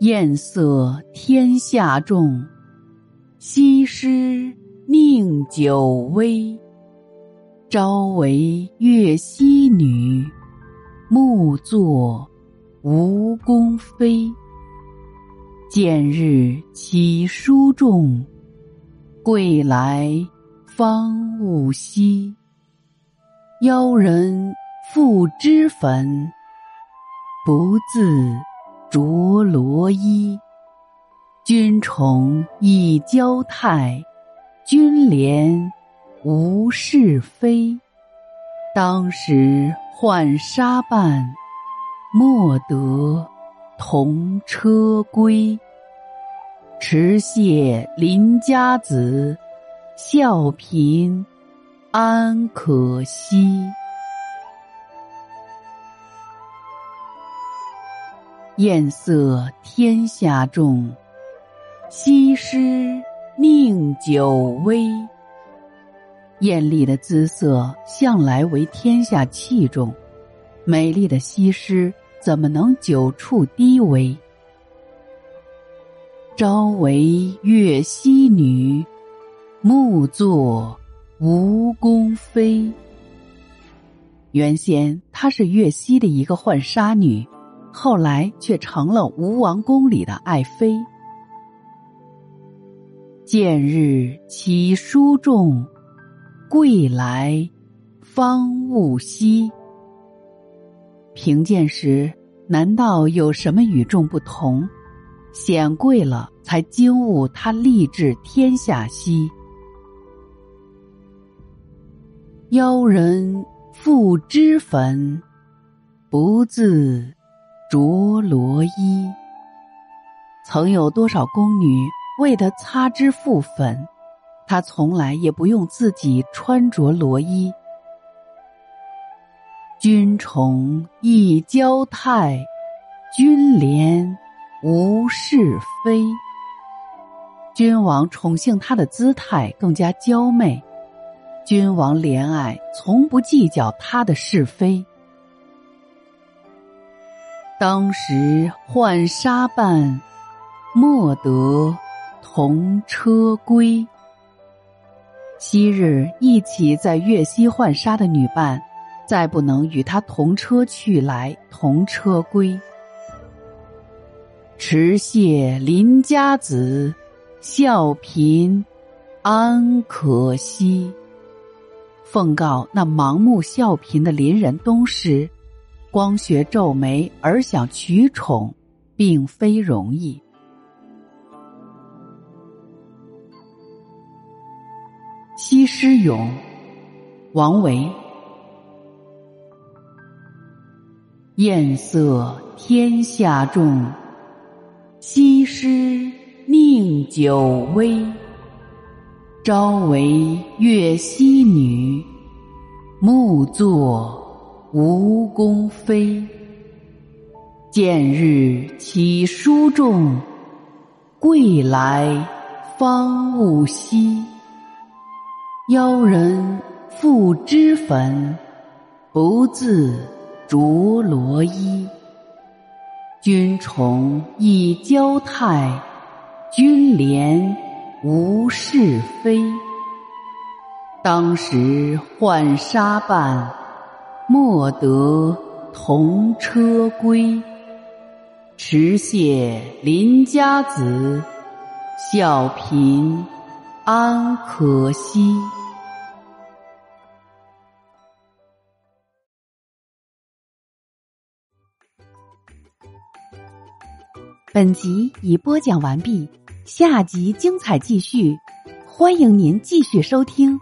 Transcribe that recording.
艳色天下重，西施宁久微。朝为越溪女，暮作吴宫妃。见日起书重，归来方悟稀。邀人赋脂粉。不自着罗衣，君宠以娇态，君怜无是非。当时浣纱伴，莫得同车归。持谢邻家子，笑贫安可惜。艳色天下重，西施宁久微。艳丽的姿色向来为天下器重，美丽的西施怎么能久处低微？朝为越溪女，暮作吴宫妃。原先她是越溪的一个浣纱女。后来却成了吴王宫里的爱妃。见日起书重，贵来方悟稀。贫贱时难道有什么与众不同？显贵了才惊悟他立志天下稀。邀人复脂粉，不自。着罗衣，曾有多少宫女为他擦脂覆粉，他从来也不用自己穿着罗衣。君宠亦娇态，君怜无是非。君王宠幸他的姿态更加娇媚，君王怜爱从不计较他的是非。当时浣纱伴，莫得同车归。昔日一起在越溪浣纱的女伴，再不能与他同车去来，同车归。持谢邻家子，笑贫安可惜。奉告那盲目笑贫的邻人东施。光学皱眉而想取宠，并非容易。《西施咏》王维：艳色天下重，西施宁久微。朝为越溪女，暮作。吴宫妃，见日起书重，归来方悟稀。邀人赋脂粉，不自着罗衣。君宠以娇态，君怜无是非。当时浣纱伴。莫得同车归，持谢邻家子，小贫安可惜。本集已播讲完毕，下集精彩继续，欢迎您继续收听。